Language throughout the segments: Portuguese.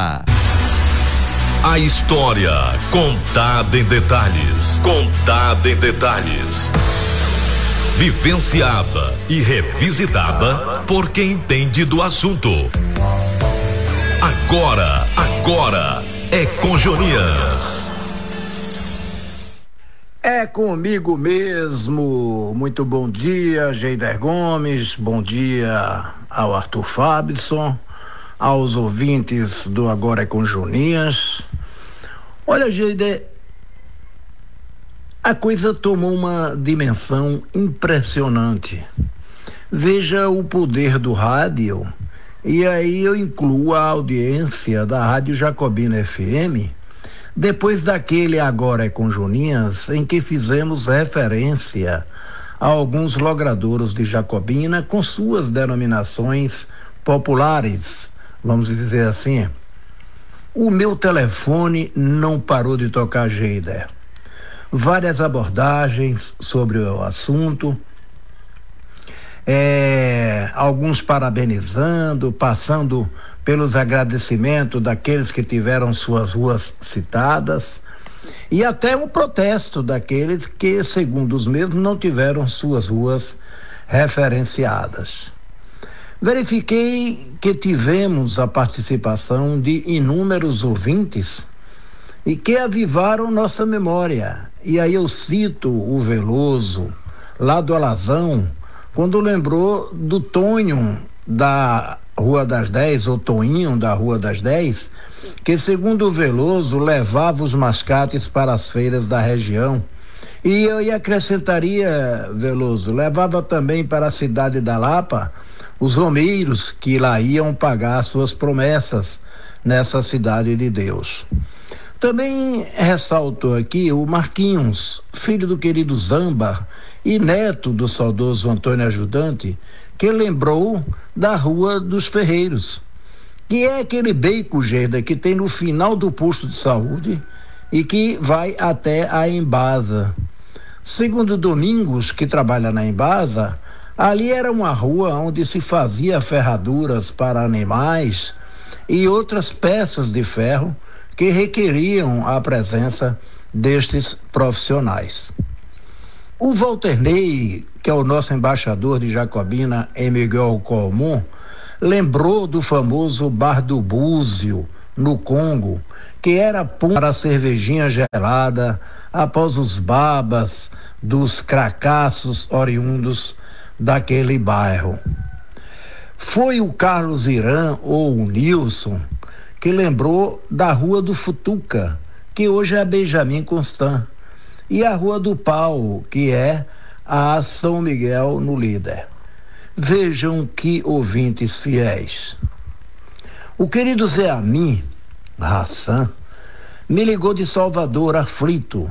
A história contada em detalhes. Contada em detalhes. Vivenciada e revisitada por quem entende do assunto. Agora, agora é com Jonias. É comigo mesmo. Muito bom dia, Geider Gomes. Bom dia ao Arthur Fabson aos ouvintes do Agora é com Junias. Olha, Geide, a coisa tomou uma dimensão impressionante. Veja o poder do rádio, e aí eu incluo a audiência da Rádio Jacobina FM, depois daquele Agora é com Juninhas, em que fizemos referência a alguns logradouros de Jacobina com suas denominações populares vamos dizer assim, o meu telefone não parou de tocar Geider. Várias abordagens sobre o assunto, é, alguns parabenizando, passando pelos agradecimentos daqueles que tiveram suas ruas citadas e até um protesto daqueles que, segundo os mesmos, não tiveram suas ruas referenciadas. Verifiquei que tivemos a participação de inúmeros ouvintes e que avivaram nossa memória. E aí eu cito o Veloso, lá do Alazão, quando lembrou do Tonho da Rua das Dez, ou Toinho da Rua das Dez, que segundo o Veloso levava os mascates para as feiras da região. E eu acrescentaria, Veloso, levava também para a cidade da Lapa os romeiros que lá iam pagar suas promessas nessa cidade de Deus. Também ressalto aqui o Marquinhos, filho do querido Zamba e neto do saudoso Antônio Ajudante, que lembrou da Rua dos Ferreiros, que é aquele beco, Gerda, que tem no final do posto de saúde e que vai até a Embasa. Segundo Domingos, que trabalha na Embasa, Ali era uma rua onde se fazia ferraduras para animais e outras peças de ferro que requeriam a presença destes profissionais. O Walter Ney, que é o nosso embaixador de Jacobina em Miguel Colmon, lembrou do famoso Bar do Búzio, no Congo, que era para a cervejinha gelada após os babas dos cracassos oriundos daquele bairro. Foi o Carlos Irã ou o Nilson que lembrou da Rua do Futuca, que hoje é a Benjamin Constant, e a Rua do Pau, que é a São Miguel no Líder. Vejam que ouvintes fiéis. O querido Zé Amin, Hassan, me ligou de Salvador aflito,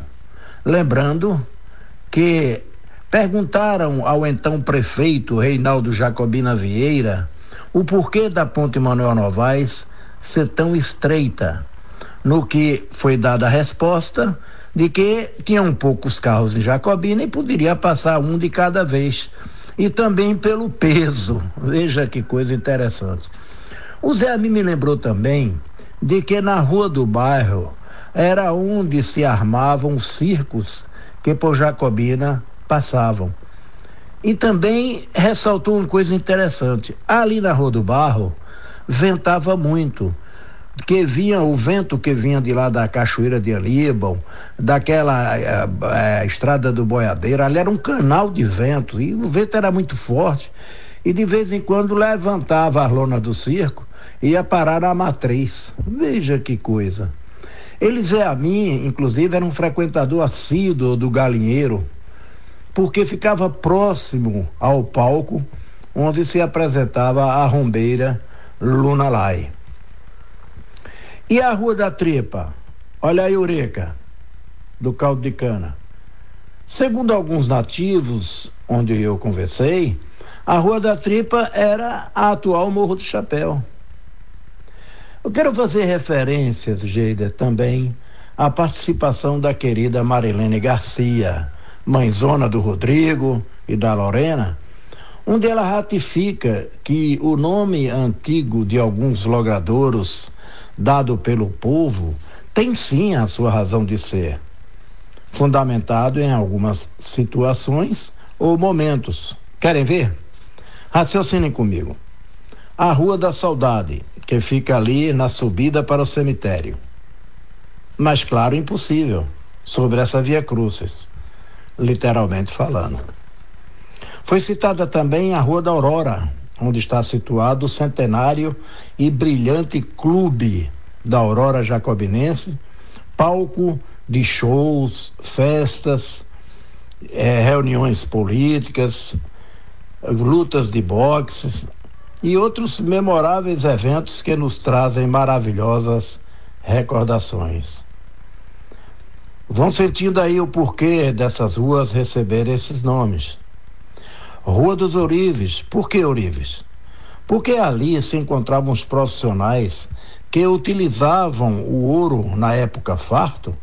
lembrando que Perguntaram ao então prefeito Reinaldo Jacobina Vieira o porquê da ponte Manuel Novaes ser tão estreita, no que foi dada a resposta de que tinham poucos carros em Jacobina e poderia passar um de cada vez. E também pelo peso. Veja que coisa interessante. O Zé Ami me lembrou também de que na rua do bairro era onde se armavam os circos que por Jacobina passavam. E também ressaltou uma coisa interessante: ali na Rua do Barro ventava muito, porque vinha o vento que vinha de lá da Cachoeira de Alíbal, daquela a, a, eh, estrada do Boiadeiro, ali era um canal de vento e o vento era muito forte. E de vez em quando levantava a lona do circo e ia parar na matriz. Veja que coisa. Elisé Amin, inclusive, era um frequentador assíduo do galinheiro porque ficava próximo ao palco onde se apresentava a rombeira Luna Lai. E a Rua da Tripa? Olha a Eureka, do caldo de cana. Segundo alguns nativos, onde eu conversei, a Rua da Tripa era a atual Morro do Chapéu. Eu quero fazer referências, Geida, também à participação da querida Marilene Garcia, mãezona do Rodrigo e da Lorena, onde ela ratifica que o nome antigo de alguns logradouros dado pelo povo tem sim a sua razão de ser, fundamentado em algumas situações ou momentos. Querem ver? Raciocinem comigo. A Rua da Saudade, que fica ali na subida para o cemitério. Mas, claro, impossível sobre essa via Crucis, literalmente falando. Foi citada também a Rua da Aurora, onde está situado o centenário e brilhante clube da Aurora Jacobinense, palco de shows, festas, eh, reuniões políticas, lutas de boxe e outros memoráveis eventos que nos trazem maravilhosas recordações. Vão sentindo aí o porquê dessas ruas receberem esses nomes. Rua dos Orives. Por que Orives? Porque ali se encontravam os profissionais que utilizavam o ouro na época farto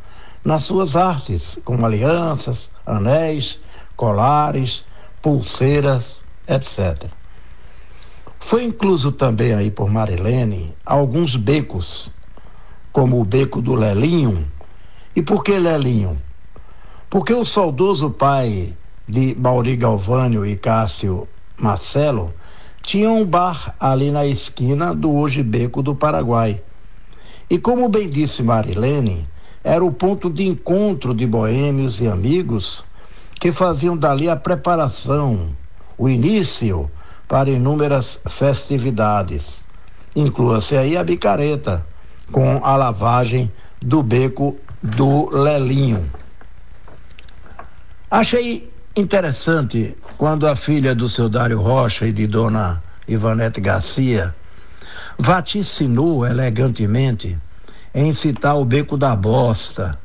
nas suas artes, como alianças, anéis, colares, pulseiras, etc. Foi incluso também aí por Marilene alguns becos, como o beco do Lelinho. E por que Lelinho? Porque o saudoso pai de Mauri Galvânio e Cássio Marcelo, tinha um bar ali na esquina do hoje Beco do Paraguai. E como bem disse Marilene, era o ponto de encontro de boêmios e amigos que faziam dali a preparação, o início para inúmeras festividades. Inclua-se aí a bicareta, com a lavagem do beco do Lelinho. Achei Interessante quando a filha do seu Dário Rocha e de dona Ivanete Garcia vaticinou elegantemente em citar o Beco da Bosta,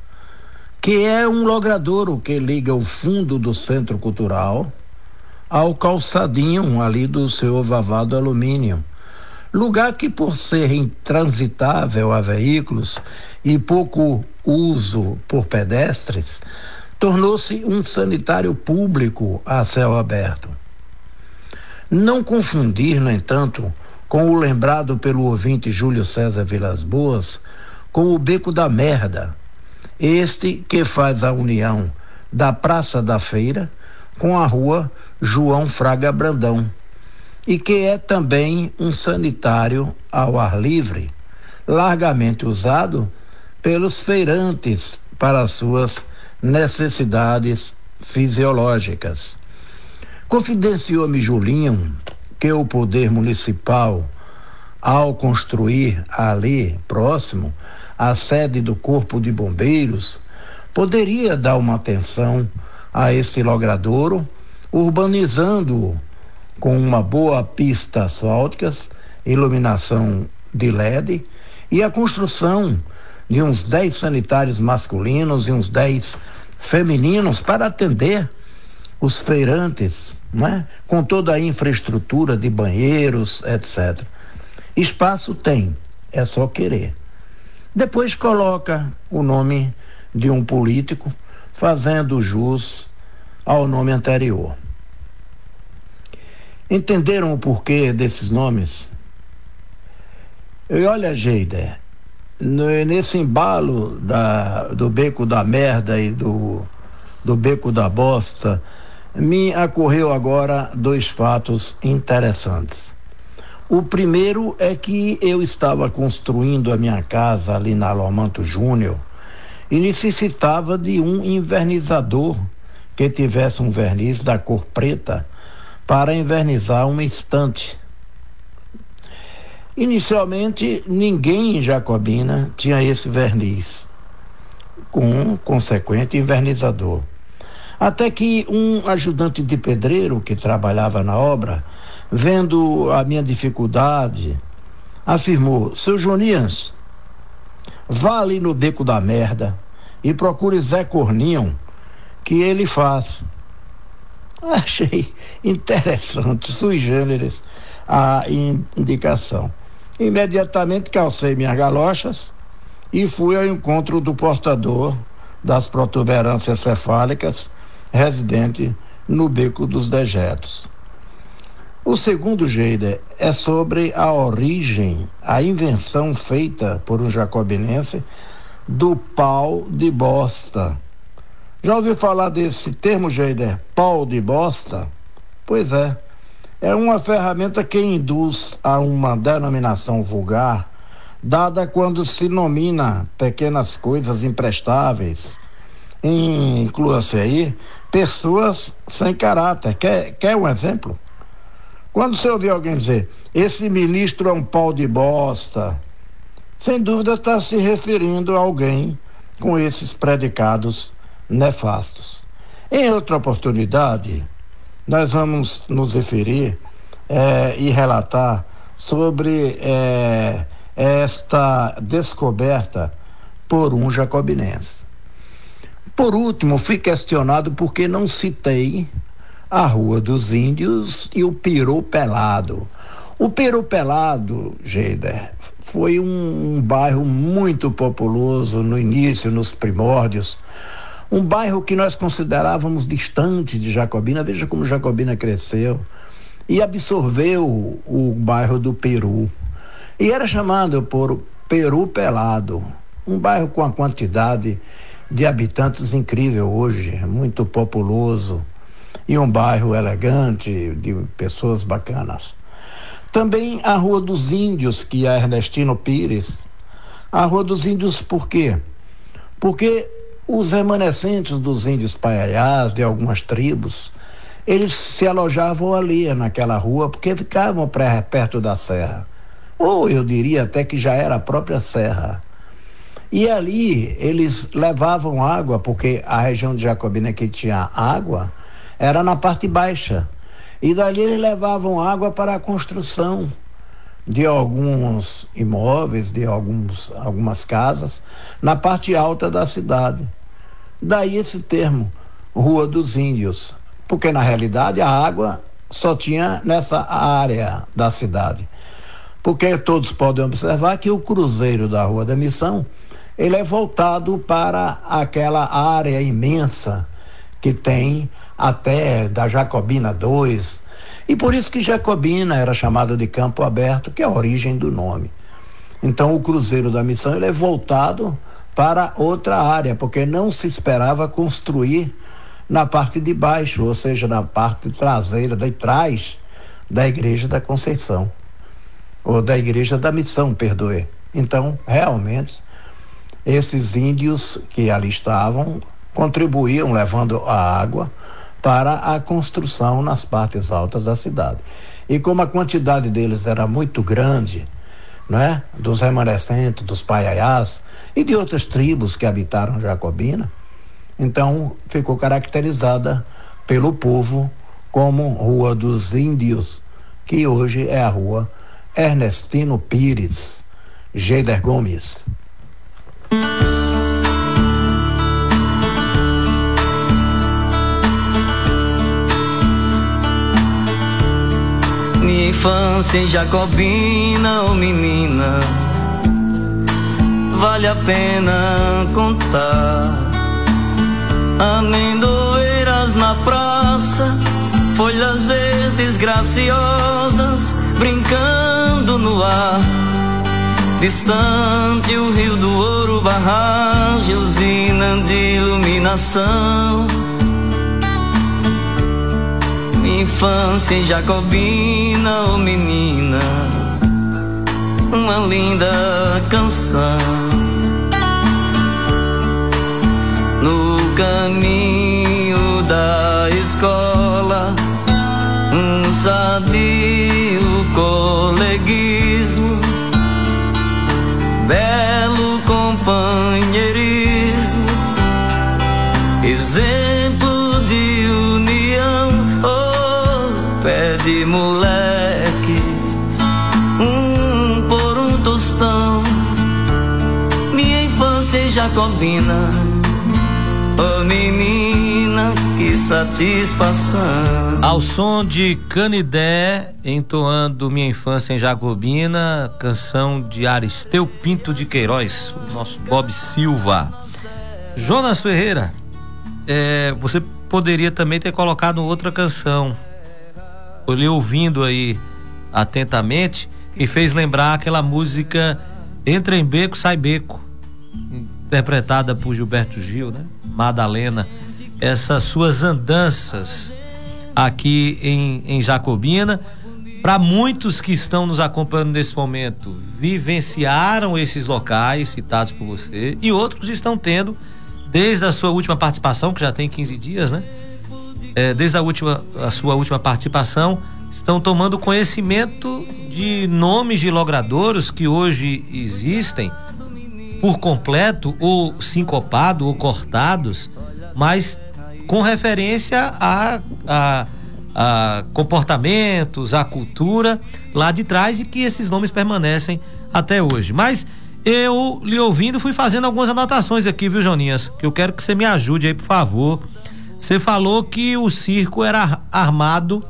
que é um logradouro que liga o fundo do Centro Cultural ao calçadinho ali do seu vavado alumínio. Lugar que, por ser intransitável a veículos e pouco uso por pedestres, tornou-se um sanitário público a céu aberto. Não confundir, no entanto, com o lembrado pelo ouvinte Júlio César Vilas Boas, com o Beco da Merda, este que faz a união da Praça da Feira com a rua João Fraga Brandão, e que é também um sanitário ao ar livre, largamente usado pelos feirantes para suas necessidades fisiológicas. Confidenciou-me Julinho que o poder municipal, ao construir ali próximo a sede do Corpo de Bombeiros, poderia dar uma atenção a este logradouro, urbanizando-o com uma boa pista asfálticas, iluminação de LED e a construção de uns 10 sanitários masculinos e uns 10 femininos para atender os feirantes, né? com toda a infraestrutura de banheiros, etc. Espaço tem, é só querer. Depois coloca o nome de um político, fazendo jus ao nome anterior. Entenderam o porquê desses nomes? E olha, Geida, nesse embalo da, do beco da merda e do, do beco da bosta, me ocorreu agora dois fatos interessantes. O primeiro é que eu estava construindo a minha casa ali na Lomanto Júnior e necessitava de um invernizador que tivesse um verniz da cor preta para invernizar uma estante Inicialmente, ninguém em Jacobina tinha esse verniz, com um consequente invernizador. Até que um ajudante de pedreiro que trabalhava na obra, vendo a minha dificuldade, afirmou: Seu Jonias, vá ali no beco da merda e procure Zé Corninho, que ele faz. Achei interessante, sui generis, a indicação. Imediatamente calcei minhas galochas e fui ao encontro do portador das protuberâncias cefálicas, residente no Beco dos Dejetos. O segundo, Geida, é sobre a origem, a invenção feita por um jacobinense do pau de bosta. Já ouviu falar desse termo, Geider? Pau de bosta? Pois é. É uma ferramenta que induz a uma denominação vulgar, dada quando se nomina pequenas coisas imprestáveis. Inclua-se aí pessoas sem caráter. Quer, quer um exemplo? Quando você ouvir alguém dizer, esse ministro é um pau de bosta, sem dúvida está se referindo a alguém com esses predicados nefastos. Em outra oportunidade, nós vamos nos referir é, e relatar sobre é, esta descoberta por um jacobinense. Por último, fui questionado por que não citei a Rua dos Índios e o Peru Pelado. O Peru Pelado, Geider, foi um, um bairro muito populoso no início, nos primórdios. Um bairro que nós considerávamos distante de Jacobina. Veja como Jacobina cresceu e absorveu o bairro do Peru. E era chamado por Peru Pelado, um bairro com a quantidade de habitantes incrível hoje, muito populoso e um bairro elegante de pessoas bacanas. Também a Rua dos Índios, que é Ernestino Pires. A Rua dos Índios por quê? Porque os remanescentes dos índios paiaiás, de algumas tribos, eles se alojavam ali, naquela rua, porque ficavam perto da serra. Ou eu diria até que já era a própria serra. E ali eles levavam água, porque a região de Jacobina que tinha água era na parte baixa. E dali eles levavam água para a construção de alguns imóveis, de alguns, algumas casas, na parte alta da cidade. Daí esse termo, Rua dos Índios, porque na realidade a água só tinha nessa área da cidade. Porque todos podem observar que o cruzeiro da Rua da Missão, ele é voltado para aquela área imensa que tem até da Jacobina 2. E por isso que Jacobina era chamada de Campo Aberto, que é a origem do nome. Então o Cruzeiro da Missão ele é voltado para outra área, porque não se esperava construir na parte de baixo, ou seja, na parte traseira, de trás da Igreja da Conceição, ou da Igreja da Missão, perdoe. Então, realmente, esses índios que ali estavam contribuíam levando a água para a construção nas partes altas da cidade. E como a quantidade deles era muito grande, né, dos remanescentes, dos paiaiás e de outras tribos que habitaram Jacobina, então ficou caracterizada pelo povo como Rua dos Índios, que hoje é a Rua Ernestino Pires, Geider Gomes. Infância em Jacobina, oh menina, vale a pena contar. Amendoeiras na praça, folhas verdes graciosas, brincando no ar. Distante o rio do ouro, barragem, usina de iluminação infância em Jacobina, oh menina, uma linda canção. No caminho Jacobina, oh menina, que satisfação. Ao som de Canidé, entoando Minha Infância em Jacobina, canção de Aristeu Pinto de Queiroz, o nosso Bob Silva. Jonas Ferreira, é, você poderia também ter colocado outra canção lhe ouvindo aí atentamente, me fez lembrar aquela música Entra em Beco, Sai Beco, interpretada por Gilberto Gil, né? Madalena. Essas suas andanças aqui em, em Jacobina. Para muitos que estão nos acompanhando nesse momento, vivenciaram esses locais citados por você e outros estão tendo, desde a sua última participação, que já tem 15 dias, né? É, desde a, última, a sua última participação, estão tomando conhecimento de nomes de logradouros que hoje existem por completo, ou sincopado, ou cortados, mas com referência a, a, a, comportamentos, a cultura lá de trás e que esses nomes permanecem até hoje. Mas eu lhe ouvindo fui fazendo algumas anotações aqui, viu, Joninhas? Que eu quero que você me ajude aí, por favor. Você falou que o circo era armado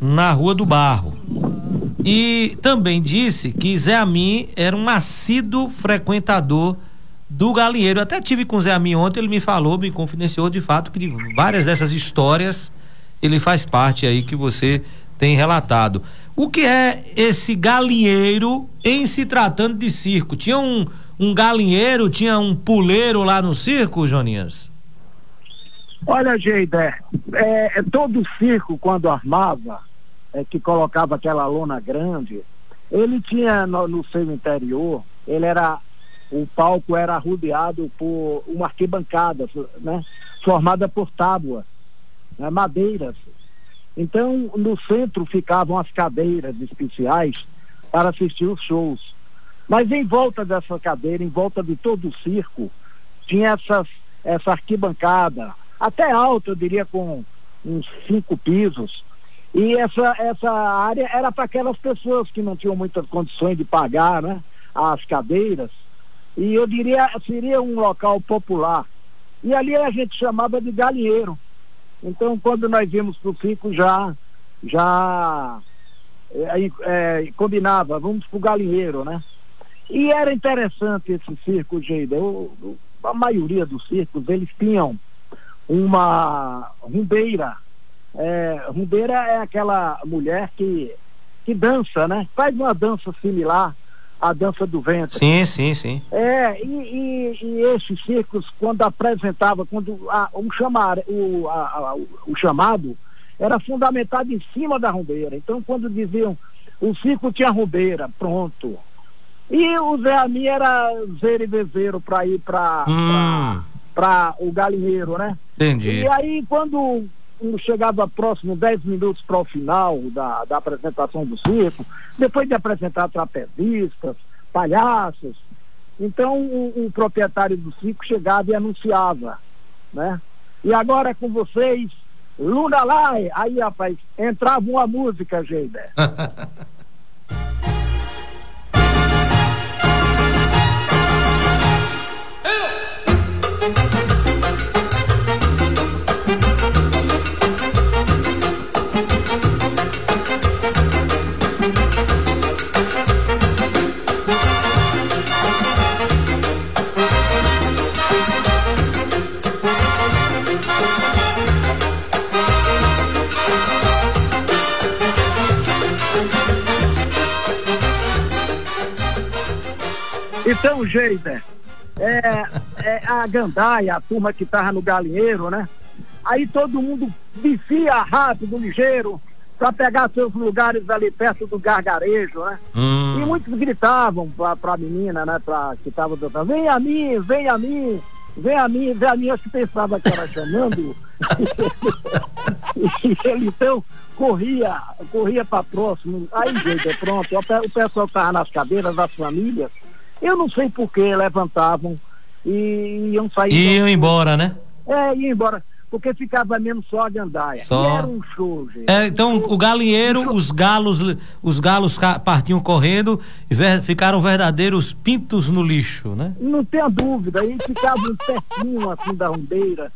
na Rua do Barro. E também disse que Zé Amin era um assíduo frequentador do galinheiro. Eu até tive com o Zé Amin ontem, ele me falou, me confidenciou de fato que de várias dessas histórias ele faz parte aí que você tem relatado. O que é esse galinheiro em se tratando de circo? Tinha um, um galinheiro, tinha um puleiro lá no circo, Joninhas? Olha, Geida, é, é, todo circo, quando armava, é, que colocava aquela lona grande, ele tinha no, no seu interior, ele era o palco era rodeado por uma arquibancada, né, formada por tábuas, né, madeiras. Então, no centro ficavam as cadeiras especiais para assistir os shows. Mas em volta dessa cadeira, em volta de todo o circo, tinha essas, essa arquibancada, até alta, eu diria, com uns cinco pisos. E essa, essa área era para aquelas pessoas que não tinham muitas condições de pagar né, as cadeiras e eu diria, seria um local popular. E ali a gente chamava de galinheiro. Então, quando nós vimos para o Fico, já, já é, é, combinava, vamos para o galinheiro, né? E era interessante esse circo, Geida. a maioria dos circos, eles tinham uma rumbeira. É, rumbeira é aquela mulher que, que dança, né? Faz uma dança similar a dança do vento. Sim, sim, sim. É, e, e, e esses circos, quando apresentava, quando a, um chamar, o, a, a, o chamado era fundamentado em cima da rumbeira. Então, quando diziam o circo tinha rumbeira, pronto. E o Zé Ami era zero e vezeiro para ir para hum. o galinheiro, né? Entendi. E aí, quando chegava próximo 10 minutos para o final da, da apresentação do circo, depois de apresentar trapezistas, palhaços, então o, o proprietário do circo chegava e anunciava, né? E agora é com vocês, Luna Lai, aí rapaz, entrava uma música, Geiber. Então, Geiber, é, é, a gandaia, a turma que tava no galinheiro, né? Aí todo mundo descia rápido, ligeiro, para pegar seus lugares ali perto do gargarejo, né? Hum. E muitos gritavam pra, pra menina, né? Pra, que tava do vem a mim, vem a mim, vem a mim, vem a mim, acho que pensava que era chamando. e ele então corria, corria para próximo. Aí, gente, pronto, o pessoal tava nas cadeiras, as famílias, eu não sei por que levantavam e iam sair. E iam embora, né? É, iam embora. Porque ficava mesmo só a gandaia. Só... E era um show, gente. É, então, o galinheiro, os galos, os galos partiam correndo e ver, ficaram verdadeiros pintos no lixo, né? Não tenha dúvida. Aí ficavam pertinho assim da rumbeira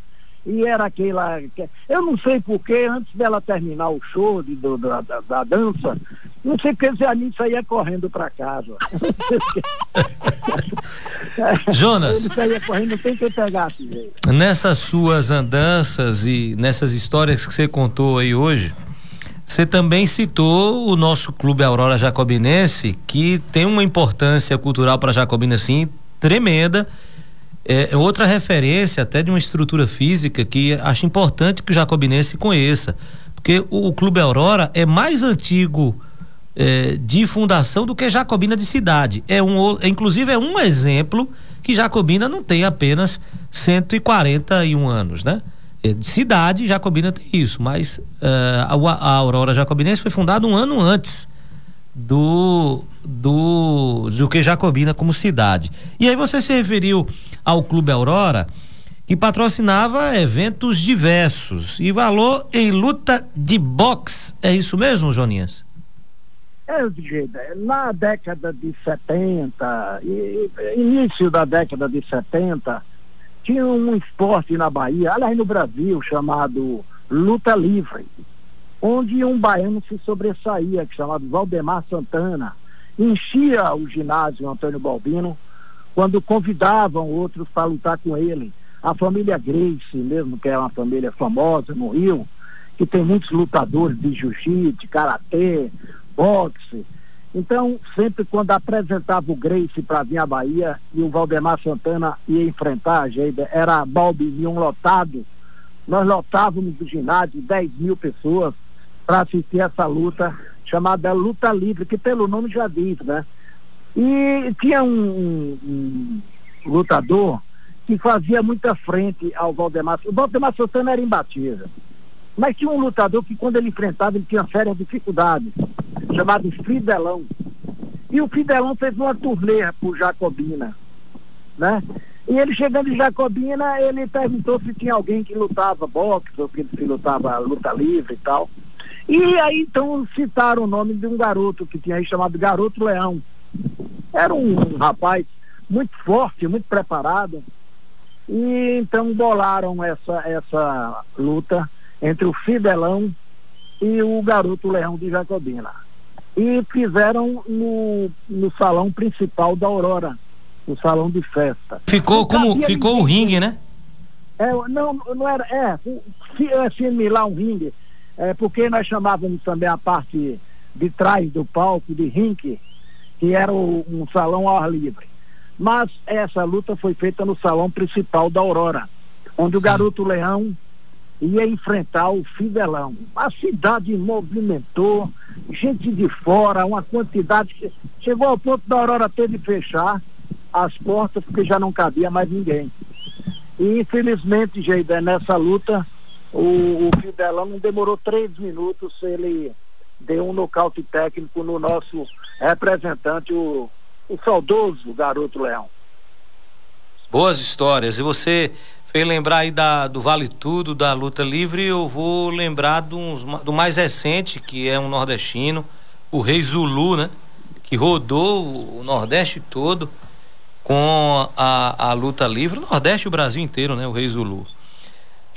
e era aquela. Eu não sei porquê, antes dela terminar o show de, do, da, da, da, dança, não sei porque Zé Amin saía correndo para casa. Jonas. Ele saía correndo, não tem que pegar assim. Nessas suas andanças e nessas histórias que você contou aí hoje, Você também citou o nosso clube Aurora Jacobinense, que tem uma importância cultural para Jacobina assim tremenda. É, é outra referência até de uma estrutura física que acho importante que o Jacobinense conheça, porque o, o Clube Aurora é mais antigo é, de fundação do que Jacobina de cidade. É um, é, inclusive é um exemplo que Jacobina não tem apenas 141 anos, né? É, de cidade, Jacobina tem isso, mas uh, a, a, Aurora Jacobinense foi fundada um ano antes do, do, do que Jacobina como cidade. E aí você se referiu ao Clube Aurora, que patrocinava eventos diversos e valor em luta de boxe. É isso mesmo, Joninhas? É, na década de 70, início da década de 70, tinha um esporte na Bahia, aliás no Brasil, chamado luta livre, onde um baiano se sobressaía, chamado Valdemar Santana, enchia o ginásio Antônio Balbino quando convidavam outros para lutar com ele. A família Grace, mesmo que é uma família famosa no Rio, que tem muitos lutadores de jiu-jitsu, karatê, boxe. Então, sempre quando apresentava o Grace para vir à Bahia e o Valdemar Santana ia enfrentar a Geida, era Balbinium lotado, nós lotávamos o ginásio, 10 mil pessoas, para assistir essa luta, chamada Luta Livre, que pelo nome já diz, né? E tinha um, um, lutador que fazia muita frente ao Valdemar. O Valdemar Santana era imbatível. Mas tinha um lutador que, quando ele enfrentava, ele tinha sérias dificuldades, chamado Fidelão. E o Fidelão fez uma turnê por Jacobina, né? E ele chegando em Jacobina, ele perguntou se tinha alguém que lutava boxe, ou que se lutava luta livre e tal. E aí então citaram o nome de um garoto que tinha aí chamado Garoto Leão. Era um rapaz muito forte, muito preparado. E então bolaram essa, essa luta entre o Fidelão e o Garoto Leão de Jacobina. E fizeram no, no salão principal da Aurora, no salão de festa. Ficou como ficou o ringue, né? É, não, não era, é, é similar um ringue, é, porque nós chamávamos também a parte de trás do palco de ringue, que era o, um salão ao ar livre. Mas essa luta foi feita no salão principal da Aurora, onde o garoto Leão ia enfrentar o Fidelão. A cidade movimentou, gente de fora, uma quantidade que chegou ao ponto da Aurora ter de fechar as portas porque já não cabia mais ninguém. E infelizmente, Geida, nessa luta, o, o Fidelão não demorou três minutos, ele deu um nocaute técnico no nosso representante, o, o saudoso garoto Leão. Boas histórias. E você fez lembrar aí da, do Vale Tudo, da luta livre, eu vou lembrar do, do mais recente, que é um nordestino, o Rei Zulu, né? Que rodou o Nordeste todo com a, a luta livre, o Nordeste e o Brasil inteiro, né? O Rei Zulu.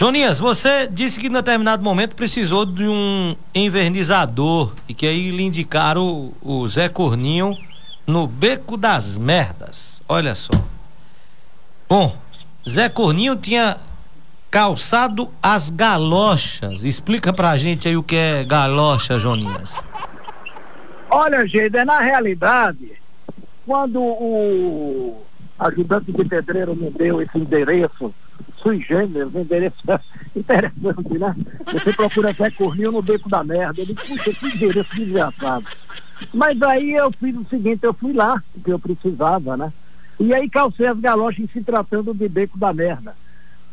Joninhas, você disse que em determinado momento precisou de um envernizador e que aí lhe indicaram o, o Zé Corninho no Beco das Merdas. Olha só. Bom, Zé Corninho tinha calçado as galochas. Explica pra gente aí o que é galocha, Joninhas. Olha, gente, é na realidade, quando o ajudante de pedreiro me deu esse endereço sui generis, endereço interessante, né? Você procura Zé Corninho no beco da merda. Disse, puxa, que endereço desgraçado. Mas aí eu fiz o seguinte, eu fui lá, porque eu precisava, né? E aí calcei as galochas se tratando de beco da merda.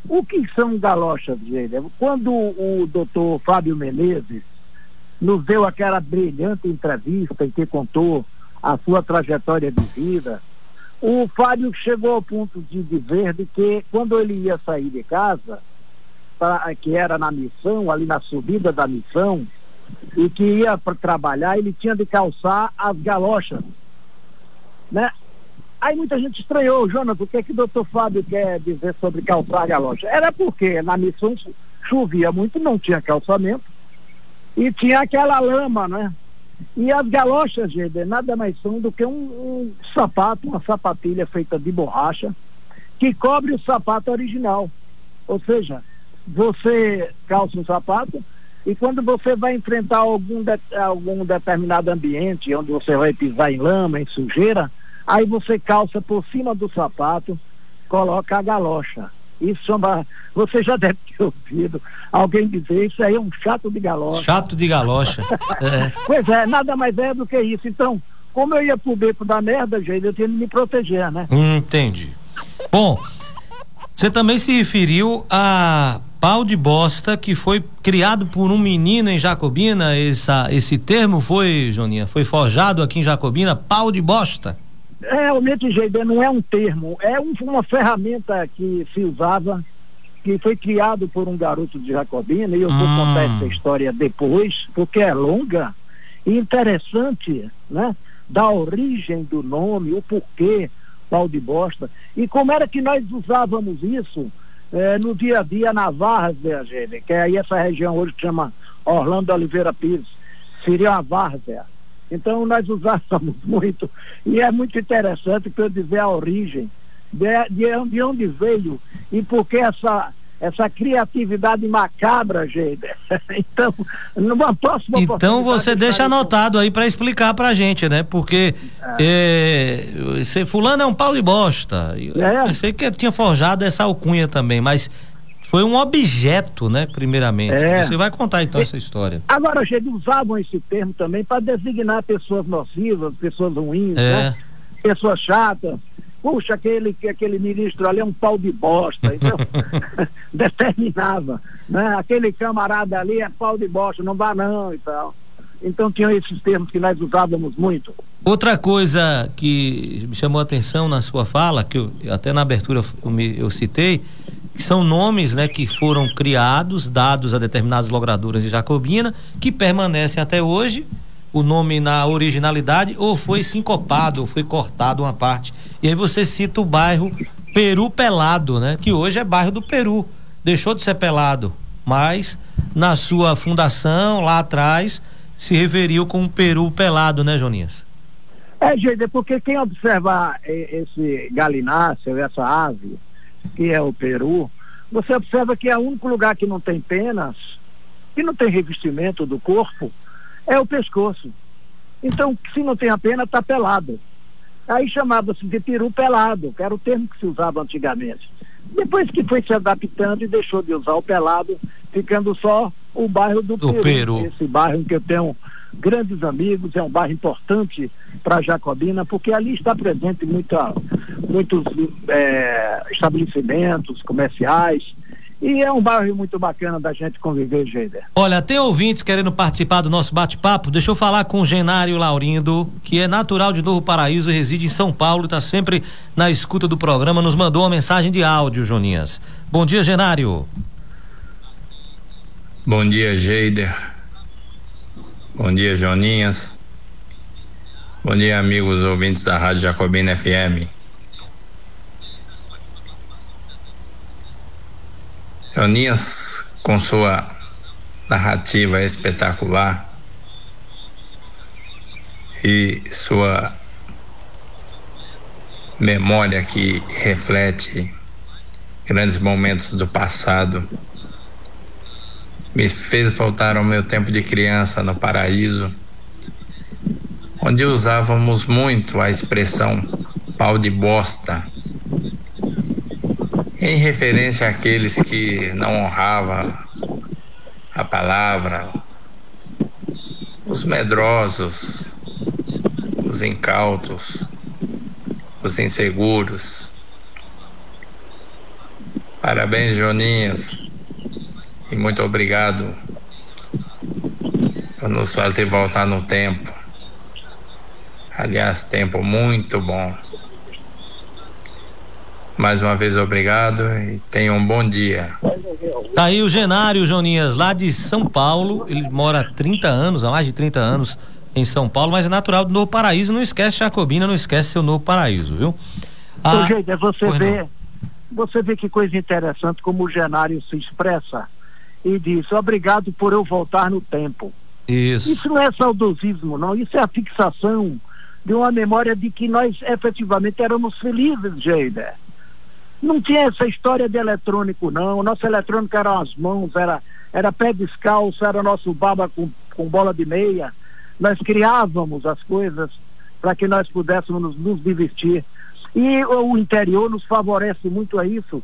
O que são galochas, gente? Quando o doutor Fábio Menezes nos deu aquela brilhante entrevista em que contou a sua trajetória de vida, o Fábio chegou ao ponto de dizer de que quando ele ia sair de casa, pra, que era na missão, ali na subida da missão, e que ia para trabalhar, ele tinha de calçar as galochas. Né? Aí muita gente estranhou, Jonas, o que é que o doutor Fábio quer dizer sobre calçar a galocha? Era porque na missão chovia muito, não tinha calçamento, e tinha aquela lama, né? E as galochas, gente, nada mais são do que um, um sapato, uma sapatilha feita de borracha, que cobre o sapato original. Ou seja, você calça um sapato, E quando você vai enfrentar algum, de, algum determinado ambiente, onde você vai pisar em lama, em sujeira, aí você calça por cima do sapato, coloca a galocha. Isso é uma, você já deve ter ouvido alguém dizer, isso aí é um chato de galocha. Chato de galocha. é. Pois é, nada mais é do que isso. Então, como eu ia pro beco da merda, gente, eu tinha que me proteger, né? Entendi. Bom, você também se referiu a pau de bosta que foi criado por um menino em Jacobina. Essa, esse termo foi, Joninha, foi forjado aqui em Jacobina, pau de bosta. Realmente, Geide, não é um termo, é um, uma ferramenta que se usava, que foi criado por um garoto de Jacobina, e eu vou hum. contar essa história depois, porque é longa e interessante, né? Da origem do nome, o porquê pau de bosta, e como era que nós usávamos isso é, no dia a dia na Várzea, gente, que é aí essa região hoje que chama Orlando Oliveira Pires, seria a Várzea. Então nós usávamos muito, e é muito interessante para eu dizer a origem, de, de, de onde veio e por que essa, essa criatividade macabra, gente. então, numa próxima Então você deixa anotado aí para explicar pra gente, né? Porque é. É, fulano é um pau de bosta. É. Eu sei que tinha forjado essa alcunha também, mas foi um objeto, né, primeiramente. É. Você vai contar então essa história. Agora, gente, usavam esse termo também para designar pessoas nocivas, pessoas ruins, é. né? Pessoas chatas puxa, aquele, aquele ministro ali é um pau de bosta. Então, determinava, né? Aquele camarada ali é pau de bosta, não vá não e tal. Então tinham esses termos que nós usávamos muito. Outra coisa que me chamou a atenção na sua fala, que eu, até na abertura eu, me, eu citei, são nomes né, que foram criados, dados a determinadas logradoras de Jacobina, que permanecem até hoje o nome na originalidade ou foi sincopado, ou foi cortado uma parte. E aí você cita o bairro Peru Pelado, né? Que hoje é bairro do Peru. Deixou de ser pelado, mas na sua fundação, lá atrás, se referiu com Peru Pelado, né, Joninhas? É, gente, é porque quem observar esse galináceo, essa ave, que é o Peru, você observa que é o único lugar que não tem penas, que não tem revestimento do corpo, é o pescoço. Então, se não tem a pena, está pelado. Aí chamava-se de peru pelado, que era o termo que se usava antigamente. Depois que foi se adaptando e deixou de usar o pelado, ficando só o bairro do, do Peru, Peru. Esse bairro que eu tenho grandes amigos, é um bairro importante para Jacobina, porque ali está presente muita, muitos é, estabelecimentos comerciais, e é um bairro muito bacana da gente conviver, Geider. Olha, tem ouvintes querendo participar do nosso bate-papo. Deixa eu falar com o Genário Laurindo, que é natural de Novo Paraíso, reside em São Paulo, está sempre na escuta do programa. Nos mandou uma mensagem de áudio, Joninhas. Bom dia, Genário. Bom dia, Geider. Bom dia, Joninhas. Bom dia, amigos ouvintes da Rádio Jacobina FM. Joninhas, com sua narrativa espetacular e sua memória que reflete grandes momentos do passado, me fez voltar ao meu tempo de criança no paraíso, onde usávamos muito a expressão pau de bosta em referência àqueles que não honravam a palavra, os medrosos, os incautos, os inseguros. Parabéns, Joninhas, e muito obrigado por nos fazer voltar no tempo. Aliás, tempo muito bom. Mais uma vez, obrigado e tenha um bom dia. Tá aí o Genário Joninhas, lá de São Paulo. Ele mora há 30 anos, há mais de 30 anos em São Paulo, mas é natural do Novo Paraíso. Não esquece Jacobina, não esquece seu Novo Paraíso, viu? Ah, jeito, é você vê, você vê que coisa interessante como o Genário se expressa e diz: obrigado por eu voltar no tempo. Isso. Isso não é saudosismo, não. Isso é a fixação de uma memória de que nós efetivamente éramos felizes, Geider. Não tinha essa história de eletrônico, não. O nosso eletrônico era as mãos, era, era pé descalço, era nosso baba com, com bola de meia. Nós criávamos as coisas para que nós pudéssemos nos, nos divertir. E o interior nos favorece muito a isso.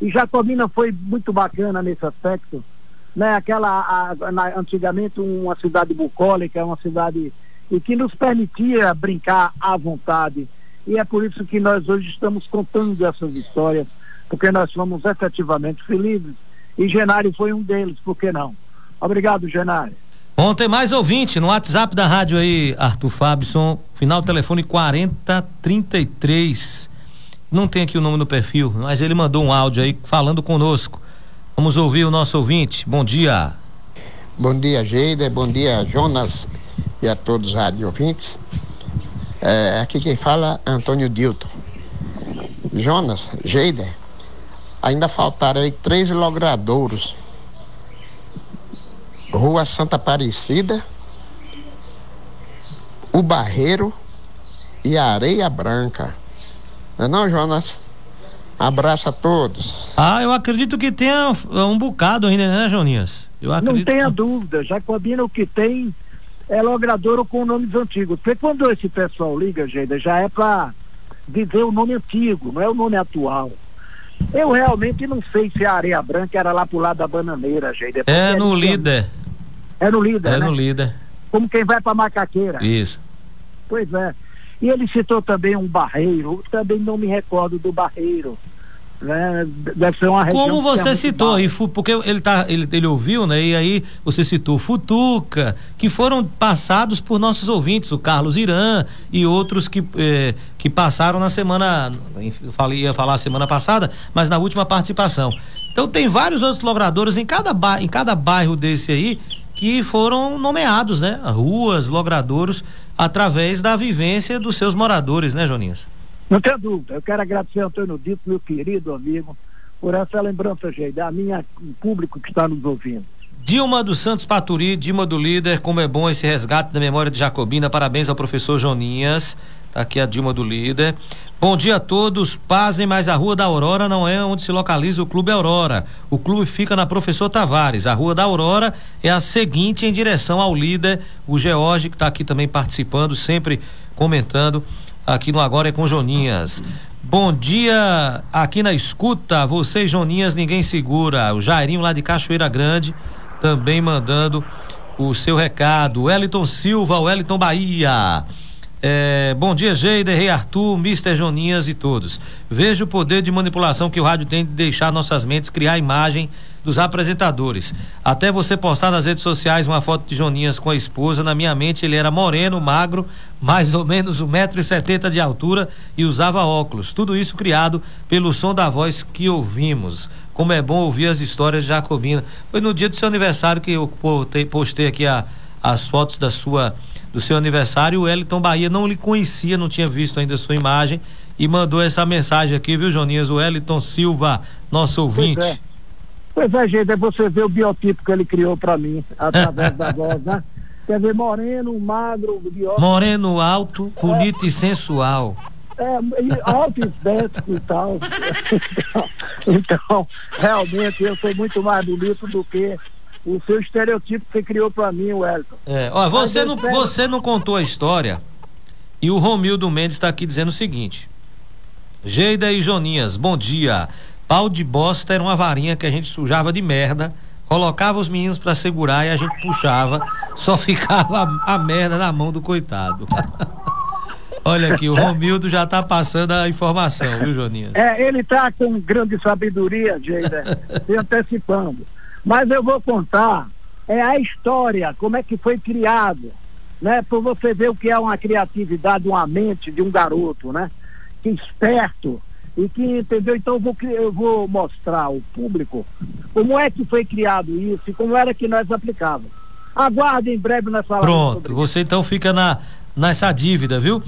E Jacobina foi muito bacana nesse aspecto. Né? Aquela, a, na, antigamente, uma cidade bucólica, uma cidade e que nos permitia brincar à vontade. E é por isso que nós hoje estamos contando essas histórias, porque nós fomos efetivamente felizes. E Genário foi um deles, por que não? Obrigado, Genário. Ontem mais ouvinte no WhatsApp da rádio aí, Arthur Fabson, final telefone 4033. Não tem aqui o nome do perfil, mas ele mandou um áudio aí falando conosco. Vamos ouvir o nosso ouvinte. Bom dia. Bom dia, Geida. Bom dia, Jonas e a todos os rádio ouvintes. É, aqui quem fala é Antônio Dilton. Jonas, Geida, ainda faltaram aí três logradouros Rua Santa Aparecida, o Barreiro e a Areia Branca. Não é não, Jonas? Abraço a todos. Ah, eu acredito que tenha um bocado ainda, né, Joninhas? Eu acredito... Não tenha dúvida, Jacobina o que tem é logradouro com nomes antigos. Porque quando esse pessoal liga, gente, já é para dizer o nome antigo, não é o nome atual. Eu realmente não sei se a Areia Branca era lá pro lado da bananeira, gente. É no líder. É no líder. É né? no líder. Como quem vai pra macaqueira. Isso. Pois é. E ele citou também um barreiro, também não me recordo do barreiro. Né? Deve ser uma região Como você citou, e porque ele, tá, ele, ele ouviu, né? E aí você citou Futuca, que foram passados por nossos ouvintes, o Carlos Irã e outros que, eh, que passaram na semana, falei, ia falar semana passada, mas na última participação. Então tem vários outros logradores em cada, em cada bairro desse aí que foram nomeados, né? Ruas, logradouros, através da vivência dos seus moradores, né, Joninhas? Não tenho dúvida. Eu quero agradecer ao Antônio Dito, meu querido amigo, por essa lembrança, gente, a minha público que está nos ouvindo. Dilma dos Santos Paturi, Dilma do Líder, como é bom esse resgate da memória de Jacobina. Parabéns ao professor Joninhas. Tá aqui a Dilma do Líder. Bom dia a todos. Pazem, mas a Rua da Aurora não é onde se localiza o Clube Aurora. O clube fica na Professor Tavares. A Rua da Aurora é a seguinte em direção ao líder, o George, que está aqui também participando, sempre comentando aqui no Agora é com Joninhas. Bom dia, aqui na escuta, vocês Joninhas, ninguém segura. O Jairinho lá de Cachoeira Grande também mandando o seu recado. Wellington Silva, Wellington Bahia. É, bom dia, Geida, Rei Arthur, Mr. Joninhas e todos. Vejo o poder de manipulação que o rádio tem de deixar nossas mentes criar a imagem dos apresentadores. Até você postar nas redes sociais uma foto de Joninhas com a esposa, na minha mente ele era moreno, magro, mais ou menos um metro e setenta de altura e usava óculos. Tudo isso criado pelo som da voz que ouvimos. Como é bom ouvir as histórias de Jacobina. Foi no dia do seu aniversário que eu postei aqui a, as fotos da sua do seu aniversário. O Eliton Bahia não lhe conhecia, não tinha visto ainda a sua imagem e mandou essa mensagem aqui, viu, Joninhas? O Eliton Silva, nosso ouvinte. Pois é, pois é gente, é você ver o biotipo que ele criou para mim, através da voz, né? Quer ver moreno, magro, biótipo. Moreno, alto, bonito é. e sensual. É, alto estético e tal. então, realmente, eu sou muito mais bonito do que o seu estereotipo que você criou para mim, Wellington. É, ó, você não, espero... você não contou a história e o Romildo Mendes está aqui dizendo o seguinte: Geida e Joninhas, bom dia. Pau de bosta era uma varinha que a gente sujava de merda, colocava os meninos para segurar e a gente puxava, só ficava a, a merda na mão do coitado. Olha aqui, o Romildo já está passando a informação, viu, Joninhas? É, ele está com grande sabedoria, Geida, se antecipando. Mas eu vou contar é a história, como é que foi criado, né? Para você ver o que é uma criatividade, uma mente de um garoto, né? Que esperto e que entendeu. Então eu vou, eu vou mostrar ao público como é que foi criado isso e como era que nós aplicávamos. Aguarde em breve nós falaremos. Pronto, você então fica na nessa dívida, viu?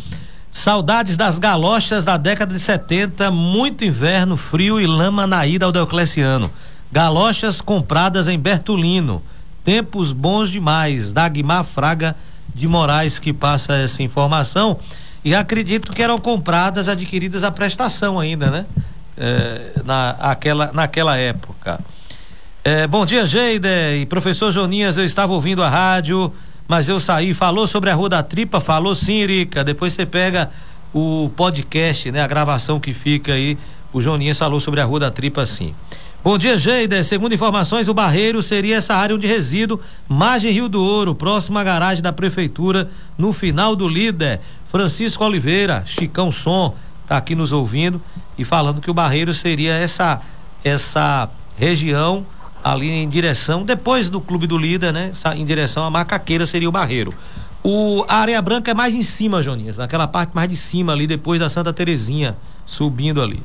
Saudades das galochas da década de 70, muito inverno, frio e lama na ida ao Diocleciano. Galochas compradas em Bertolino. Tempos bons demais. Dagmar Fraga de Moraes que passa essa informação. E acredito que eram compradas, adquiridas a prestação ainda, né? É, na, aquela, naquela época. É, bom dia, Geide e professor Joninhas, eu estava ouvindo a rádio, mas eu saí, falou sobre a Rua da Tripa, falou sim, Irica, depois você pega o podcast, né, a gravação que fica aí, o Joninhas falou sobre a Rua da Tripa sim. Bom dia, Geida. Segundo informações, o Barreiro seria essa área onde resíduo, margem Rio do Ouro, próxima à garagem da prefeitura, no final do líder. Francisco Oliveira, Chicão Som, tá aqui nos ouvindo e falando que o Barreiro seria essa essa região ali em direção, depois do Clube do Líder, né? Em direção à Macaqueira seria o Barreiro. O a Areia Branca é mais em cima, Joninhas, naquela parte mais de cima ali, depois da Santa Terezinha, subindo ali.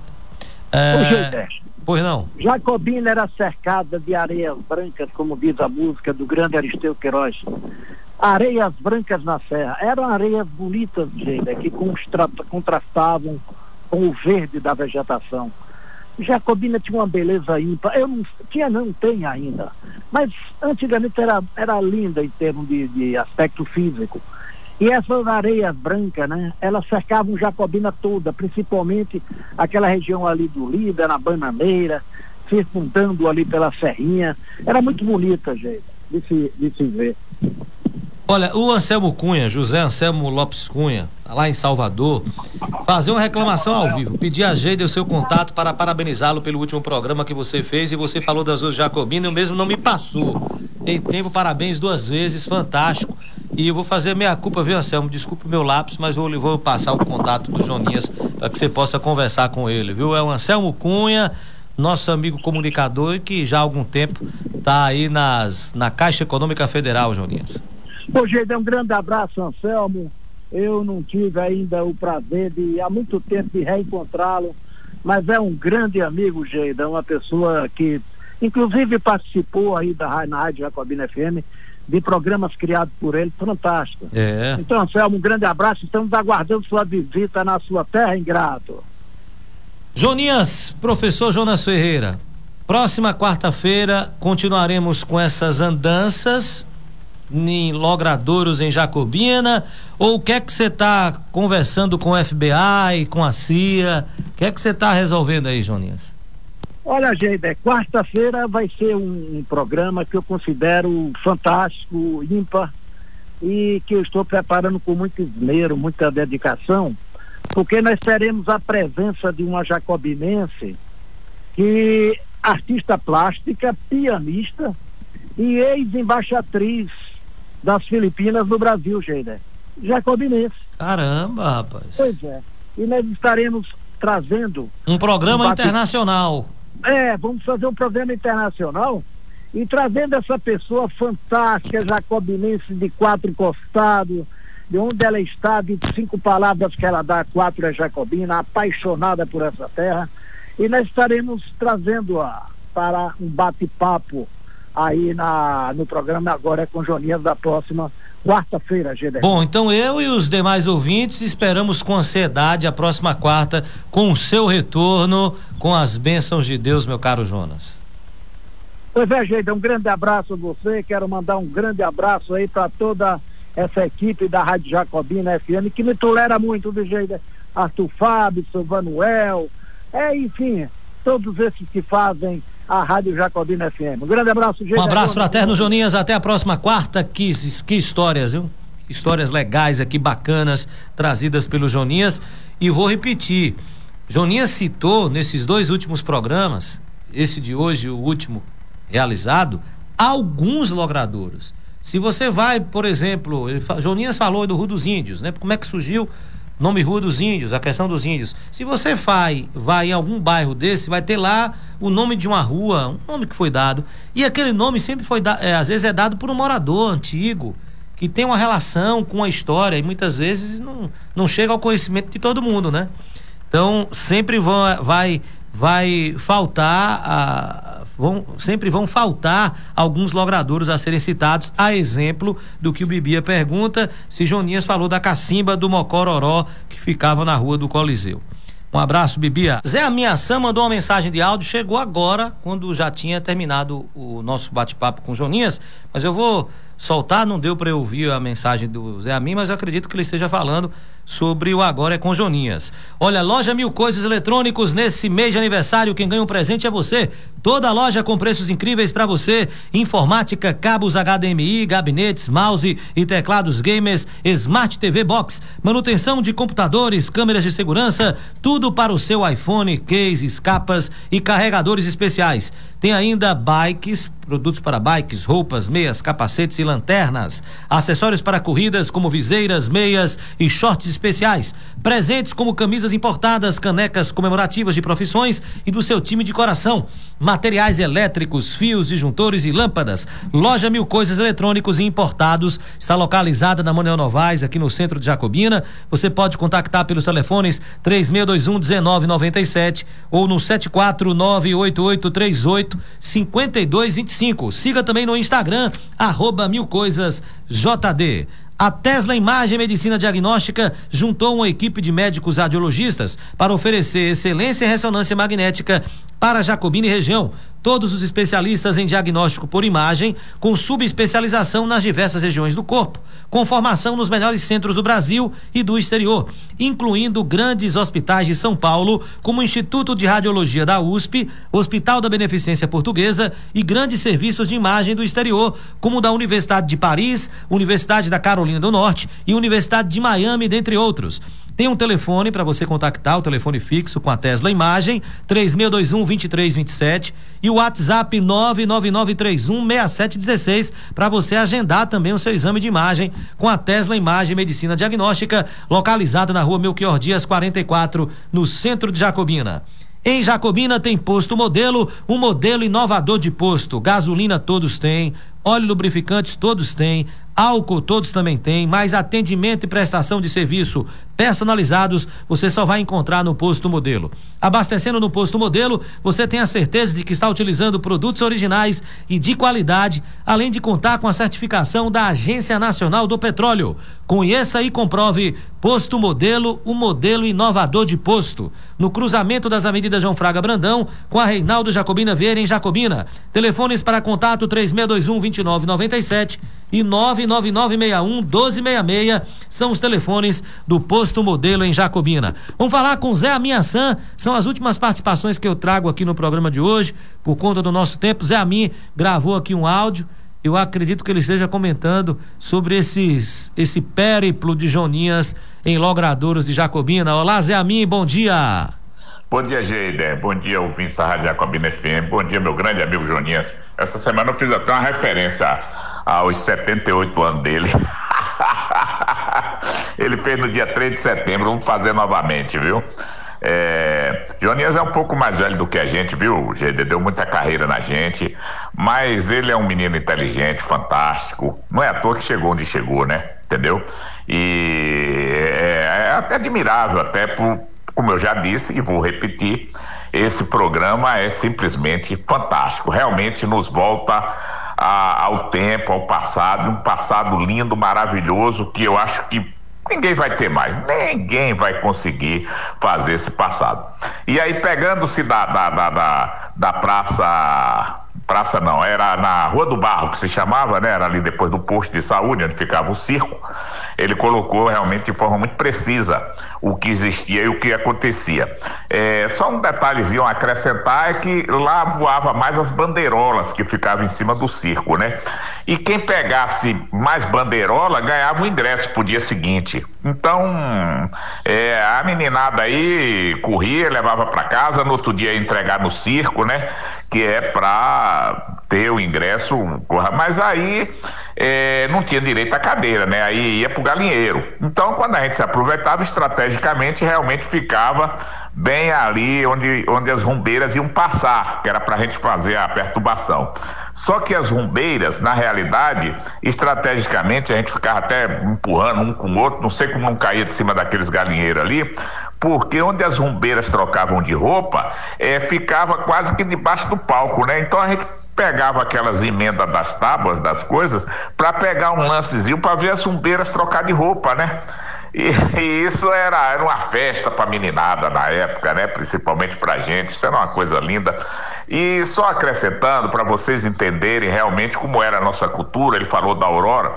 É... Pois não. Jacobina era cercada de areias brancas, como diz a música do grande Aristeu Queiroz. Areias brancas na serra. Eram areias bonitas, gente, que contrastavam com o verde da vegetação. Jacobina tinha uma beleza ímpar. Eu não tinha, não tem ainda. Mas antigamente era, era linda em termos de, de aspecto físico. E essas areias brancas, né, elas cercavam Jacobina toda, principalmente aquela região ali do Lida, na Bananeira, circundando ali pela Serrinha. Era muito bonita, gente, de se, de se ver. Olha, o Anselmo Cunha, José Anselmo Lopes Cunha, tá lá em Salvador, fazer uma reclamação ao vivo, pedir a Geide o seu contato para parabenizá-lo pelo último programa que você fez e você falou das ruas Jacobina e o mesmo não me passou. Em tempo, parabéns duas vezes, fantástico. E eu vou fazer meia culpa, viu, Anselmo? Desculpe o meu lápis, mas vou, vou passar o contato do Joninhas para que você possa conversar com ele, viu? É o Anselmo Cunha, nosso amigo comunicador, que já há algum tempo está aí nas, na Caixa Econômica Federal, Joninhas. Ô, Geide, um grande abraço, Anselmo. Eu não tive ainda o prazer de, há muito tempo, de reencontrá-lo, mas é um grande amigo, Geida, uma pessoa que, inclusive, participou aí da, na Rádio Jacobina FM de programas criados por ele, fantástico. É. Então, Anselmo, um grande abraço, estamos aguardando sua visita na sua terra, ingrato. Joninhas, professor Jonas Ferreira, próxima quarta-feira continuaremos com essas andanças em Logradouros, em Jacobina, ou o que é que você está conversando com o FBI, com a CIA, o que é que você está resolvendo aí, Joninhas? Olha, gente, é, quarta-feira vai ser um, um, programa que eu considero fantástico, ímpar, e que eu estou preparando com muito esmero, muita dedicação, porque nós teremos a presença de uma jacobinense que artista plástica, pianista e ex-embaixatriz das Filipinas no Brasil, Geida. Jacobinense. Caramba, rapaz. Pois é. E nós estaremos trazendo um programa um internacional. É, vamos fazer um programa internacional e trazendo essa pessoa fantástica, jacobinense de quatro costados, de onde ela está, de cinco palavras que ela dá, quatro é jacobina, apaixonada por essa terra. E nós estaremos trazendo-a para um bate-papo aí na, no programa agora com Jonias da próxima quarta-feira, GD. Bom, então eu e os demais ouvintes esperamos com ansiedade a próxima quarta com o seu retorno, com as bênçãos de Deus, meu caro Jonas. Pois é, gente, um grande abraço a você. Quero mandar um grande abraço aí para toda essa equipe da Rádio Jacobina FM que me tolera muito, do jeito Arthur Fábio, Silvanuel, é, enfim, todos esses que fazem a Rádio Jacobina FM. Um grande abraço, gente. Um abraço fraterno, Joninhas. Até a próxima quarta. Que, que histórias, viu? Histórias legais aqui, bacanas, trazidas pelo Joninhas. E vou repetir: Joninhas citou nesses dois últimos programas, esse de hoje, o último realizado, alguns logradouros. Se você vai, por exemplo, Joninhas falou do Rio dos Índios, né? Como é que surgiu nome Rua dos Índios, a questão dos índios. Se você vai, vai em algum bairro desse, vai ter lá o nome de uma rua, um nome que foi dado. E aquele nome sempre foi dado, é, às vezes é dado por um morador antigo, que tem uma relação com a história e muitas vezes não, não chega ao conhecimento de todo mundo, né? Então, sempre vão, vai, vai faltar a vão, sempre vão faltar alguns logradouros a serem citados, a exemplo do que o Bibia pergunta, se Joninhas falou da cacimba do Mocororó, que ficava na rua do Coliseu. Um abraço, Bibia. Zé Ameaçã mandou uma mensagem de áudio, chegou agora, quando já tinha terminado o nosso bate-papo com Joninhas, mas eu vou soltar, não deu para eu ouvir a mensagem do Zé Amin, mas eu acredito que ele esteja falando sobre o Agora é com Joninhas. Olha, loja Mil Coisas Eletrônicos, nesse mês de aniversário, quem ganha um presente é você. Toda loja com preços incríveis para você. Informática, cabos HDMI, gabinetes, mouse e teclados gamers, Smart TV Box, manutenção de computadores, câmeras de segurança, tudo para o seu iPhone, case, capas e carregadores especiais. Tem ainda bikes, produtos para bikes, roupas, meias, capacetes e lanternas, acessórios para corridas como viseiras, meias e shorts especiais, presentes como camisas importadas, canecas comemorativas de profissões e do seu time de coração, materiais elétricos, fios, disjuntores e lâmpadas. Loja Mil Coisas Eletrônicos e Importados está localizada na Manuel Novaes, aqui no centro de Jacobina. Você pode contactar pelos telefones 3621 1997 ou no 7498838 5225. Siga também no Instagram, arroba mil coisas JD. A Tesla Imagem Medicina Diagnóstica juntou uma equipe de médicos radiologistas para oferecer excelência em ressonância magnética para Jacobina e região. Todos os especialistas em diagnóstico por imagem, com subespecialização nas diversas regiões do corpo, com formação nos melhores centros do Brasil e do exterior, incluindo grandes hospitais de São Paulo, como o Instituto de Radiologia da USP, Hospital da Beneficência Portuguesa e grandes serviços de imagem do exterior, como da Universidade de Paris, Universidade da Carolina do Norte e Universidade de Miami, dentre outros. Tem um telefone para você contactar, o telefone fixo com a Tesla Imagem, 3621 2327 e o WhatsApp 99931 6716 para você agendar também o seu exame de imagem com a Tesla Imagem Medicina Diagnóstica, localizada na rua Melchior Dias 44, no centro de Jacobina. Em Jacobina tem posto modelo, um modelo inovador de posto. Gasolina todos têm, óleo lubrificantes todos têm, Álcool todos também têm, mas atendimento e prestação de serviço personalizados você só vai encontrar no posto modelo. Abastecendo no posto modelo, você tem a certeza de que está utilizando produtos originais e de qualidade, além de contar com a certificação da Agência Nacional do Petróleo. Conheça e comprove Posto Modelo, o modelo inovador de posto. No cruzamento das avenidas João Fraga Brandão, com a Reinaldo Jacobina Vieira em Jacobina. Telefones para contato 3621 2997 e 99961 1266 são os telefones do Posto Modelo em Jacobina. Vamos falar com Zé Aminhaçã, são as últimas participações que eu trago aqui no programa de hoje, por conta do nosso tempo. Zé Amin gravou aqui um áudio eu acredito que ele esteja comentando sobre esses, esse périplo de Joninhas em Logradouros de Jacobina. Olá, Zé Amin, bom dia. Bom dia, Geide. Bom dia, ouvintes da Rádio Jacobina FM. Bom dia, meu grande amigo Joninhas. Essa semana eu fiz até uma referência aos 78 anos dele. Ele fez no dia 3 de setembro, vamos fazer novamente, viu? É, Jonias é um pouco mais velho do que a gente, viu? O GD deu muita carreira na gente, mas ele é um menino inteligente, fantástico. Não é à toa que chegou onde chegou, né? Entendeu? E é, é até admirável, até por, como eu já disse e vou repetir, esse programa é simplesmente fantástico. Realmente nos volta a, ao tempo, ao passado, um passado lindo, maravilhoso, que eu acho que ninguém vai ter mais, ninguém vai conseguir fazer esse passado. E aí, pegando-se da, da, da, da, da praça praça não, era na Rua do Barro que se chamava, né? Era ali depois do posto de saúde, onde ficava o circo. Ele colocou realmente de forma muito precisa o que existia e o que acontecia. É, só um detalhezinho a acrescentar é que lá voava mais as bandeirolas que ficavam em cima do circo, né? E quem pegasse mais bandeirola ganhava o ingresso pro dia seguinte. Então, é, a meninada aí corria, levava para casa, no outro dia ia entregar no circo, né? Que é para ter o ingresso, mas aí é, não tinha direito à cadeira, né? Aí ia pro galinheiro. Então, quando a gente se aproveitava estrategicamente, realmente ficava bem ali onde, onde as rumbeiras iam passar, que era para a gente fazer a perturbação. Só que as rumbeiras, na realidade, estrategicamente, a gente ficava até empurrando um com o outro, não sei como não caía de cima daqueles galinheiros ali, porque onde as rumbeiras trocavam de roupa, é, ficava quase que debaixo do palco, né? Então a gente pegava aquelas emendas das tábuas, das coisas, para pegar um lancezinho para ver as rumbeiras trocar de roupa, né? E, e, isso era, era uma festa para meninada na época, né? Principalmente para gente, isso era uma coisa linda. E só acrescentando para vocês entenderem realmente como era a nossa cultura, ele falou da Aurora.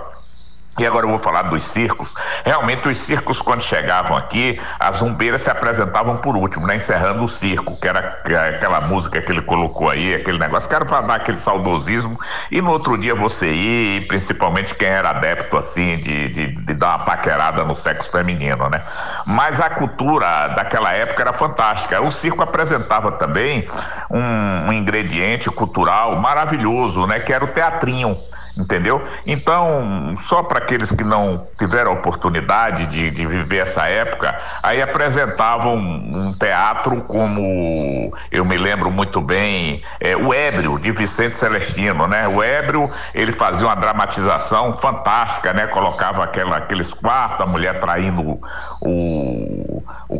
E agora eu vou falar dos circos. Realmente, os circos, quando chegavam aqui, as zumbeiras se apresentavam por último, né? Encerrando o circo, que era aquela música que ele colocou aí, aquele negócio, que era para dar aquele saudosismo. E no outro dia você e principalmente quem era adepto, assim, de, de, de dar uma paquerada no sexo feminino, né? Mas a cultura daquela época era fantástica. O circo apresentava também um, um ingrediente cultural maravilhoso, né? Que era o teatrinho entendeu? Então, só para aqueles que não tiveram oportunidade de, de viver essa época, aí apresentavam um, um, teatro como eu me lembro muito bem, é, o Ébrio de Vicente Celestino, né? O Ébrio ele fazia uma dramatização fantástica, né? Colocava aquela, aqueles quartos, a mulher traindo o, o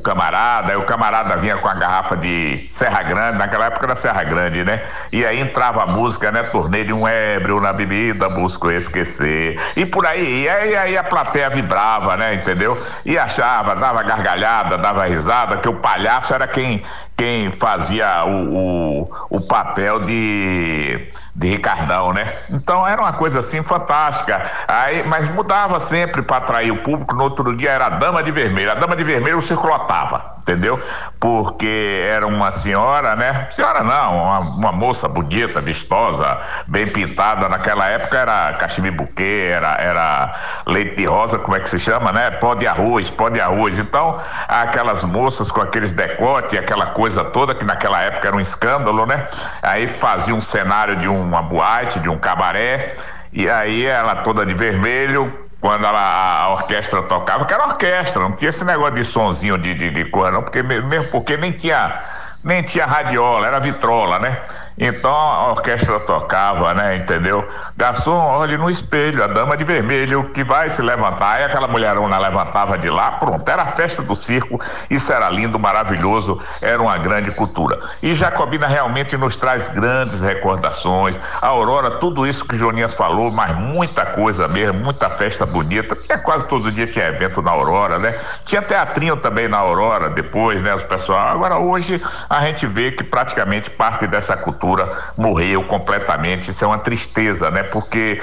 camarada, aí o camarada vinha com a garrafa de Serra Grande, naquela época era Serra Grande, né? E aí entrava a música, né? Torneio de um ébrio na bebida, busco esquecer. E por aí, e aí, aí a plateia vibrava, né? Entendeu? E achava, dava gargalhada, dava risada, que o palhaço era quem quem fazia o, o, o, papel de, de Ricardão, né? Então era uma coisa assim fantástica. Aí, mas mudava sempre para atrair o público. No outro dia era a Dama de Vermelho. A Dama de Vermelho circulotava, entendeu? Porque era uma senhora, né? Senhora não, uma, uma moça bonita, vistosa, bem pintada. Naquela época era cachimbo buquê, era, era leite de rosa, como é que se chama, né? Pó de arroz, pó de arroz. Então, aquelas moças com aqueles decotes, aquela coisa coisa toda, que naquela época era um escândalo, né? Aí fazia um cenário de uma boate, de um cabaré, e aí ela toda de vermelho, quando ela, a orquestra tocava, que era orquestra, não tinha esse negócio de sonzinho de, de, de cor, não, porque mesmo porque nem tinha, nem tinha radiola, era vitrola, né? Então a orquestra tocava, né? Entendeu? Garçom, olhe no espelho, a dama de vermelho que vai se levantar. Aí aquela mulherona levantava de lá, pronto, era a festa do circo. Isso era lindo, maravilhoso, era uma grande cultura. E Jacobina realmente nos traz grandes recordações. A Aurora, tudo isso que Jonias falou, mas muita coisa mesmo, muita festa bonita. É quase todo dia tinha evento na Aurora, né? Tinha teatrinho também na Aurora depois, né? Os pessoal. Agora hoje a gente vê que praticamente parte dessa cultura morreu completamente. Isso é uma tristeza, né? Porque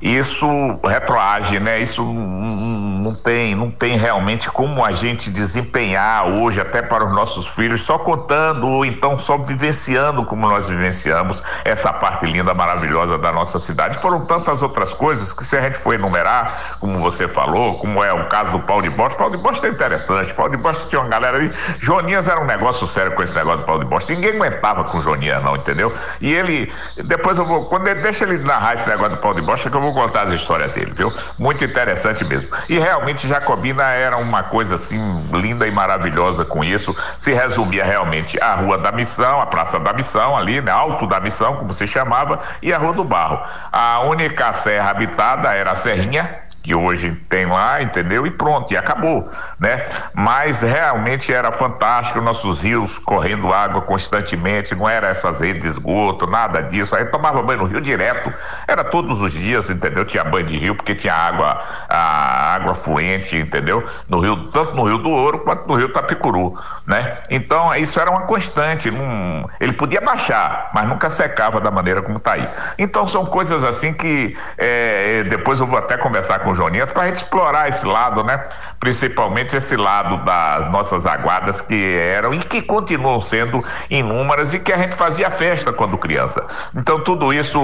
isso retroage, né? Isso não tem, não tem realmente como a gente desempenhar hoje até para os nossos filhos só contando ou então só vivenciando como nós vivenciamos essa parte linda, maravilhosa da nossa cidade. Foram tantas outras coisas que se a gente for enumerar, como você falou, como é o caso do Paulo de Bosta, Paulo de Bosta é interessante. Paulo de Bosta tinha uma galera aí, Jonias era um negócio sério com esse negócio do Paulo de Bosta. Ninguém aguentava com Jonias não, entendeu? E ele, depois eu vou, quando ele, deixa ele narrar esse negócio do Paulo de Bosta que eu vou vou contar as histórias dele, viu? Muito interessante mesmo. E realmente Jacobina era uma coisa assim linda e maravilhosa com isso. Se resumia realmente a Rua da Missão, a Praça da Missão ali, né? Alto da Missão, como se chamava, e a Rua do Barro. A única serra habitada era a Serrinha, que hoje tem lá, entendeu? E pronto, e acabou, né? Mas realmente era fantástico, nossos rios correndo água constantemente, não era essas redes de esgoto, nada disso. Aí tomava banho no rio direto, era todos os dias, entendeu? Tinha banho de rio porque tinha água, a água fluente, entendeu? No rio, tanto no Rio do Ouro quanto no Rio Tapicuru, né? Então isso era uma constante, não, ele podia baixar, mas nunca secava da maneira como está aí. Então são coisas assim que é, depois eu vou até conversar com Joninhas para a gente explorar esse lado, né? Principalmente esse lado das nossas aguadas que eram e que continuam sendo inúmeras e que a gente fazia festa quando criança. Então tudo isso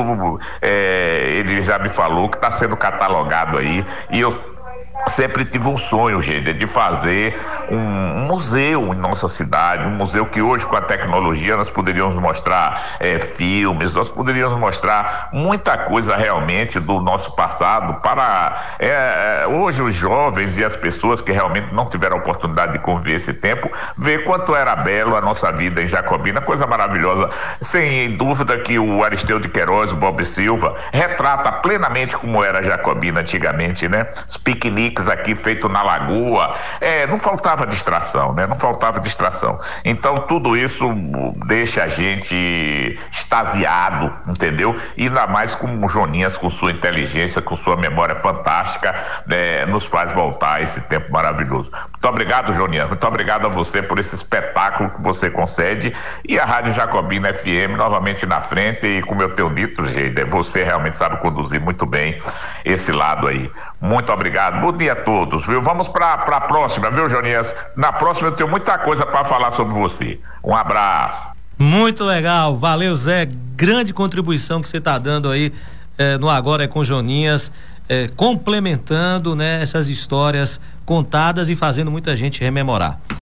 é, ele já me falou que está sendo catalogado aí e eu sempre tive um sonho, gente, de fazer um museu em nossa cidade, um museu que hoje com a tecnologia nós poderíamos mostrar é, filmes, nós poderíamos mostrar muita coisa realmente do nosso passado para é, é, hoje os jovens e as pessoas que realmente não tiveram oportunidade de conviver esse tempo, ver quanto era belo a nossa vida em Jacobina, coisa maravilhosa. Sem dúvida que o Aristeu de Queiroz, o Bob Silva, retrata plenamente como era Jacobina antigamente, né? Os piqueniques aqui feito na lagoa, é, não faltava faltava distração, né? Não faltava distração. Então tudo isso deixa a gente extasiado, entendeu? E ainda mais com o Joninhas, com sua inteligência, com sua memória fantástica, né? nos faz voltar a esse tempo maravilhoso. Muito obrigado, Joninhas. Muito obrigado a você por esse espetáculo que você concede. E a Rádio Jacobina FM novamente na frente. E como eu tenho dito, Geida, você realmente sabe conduzir muito bem esse lado aí. Muito obrigado. Bom dia a todos, viu? Vamos para a próxima, viu, Jonias? Na próxima eu tenho muita coisa para falar sobre você. Um abraço. Muito legal. Valeu, Zé. Grande contribuição que você está dando aí eh, no Agora é com Joninhas, eh, complementando né, essas histórias contadas e fazendo muita gente rememorar.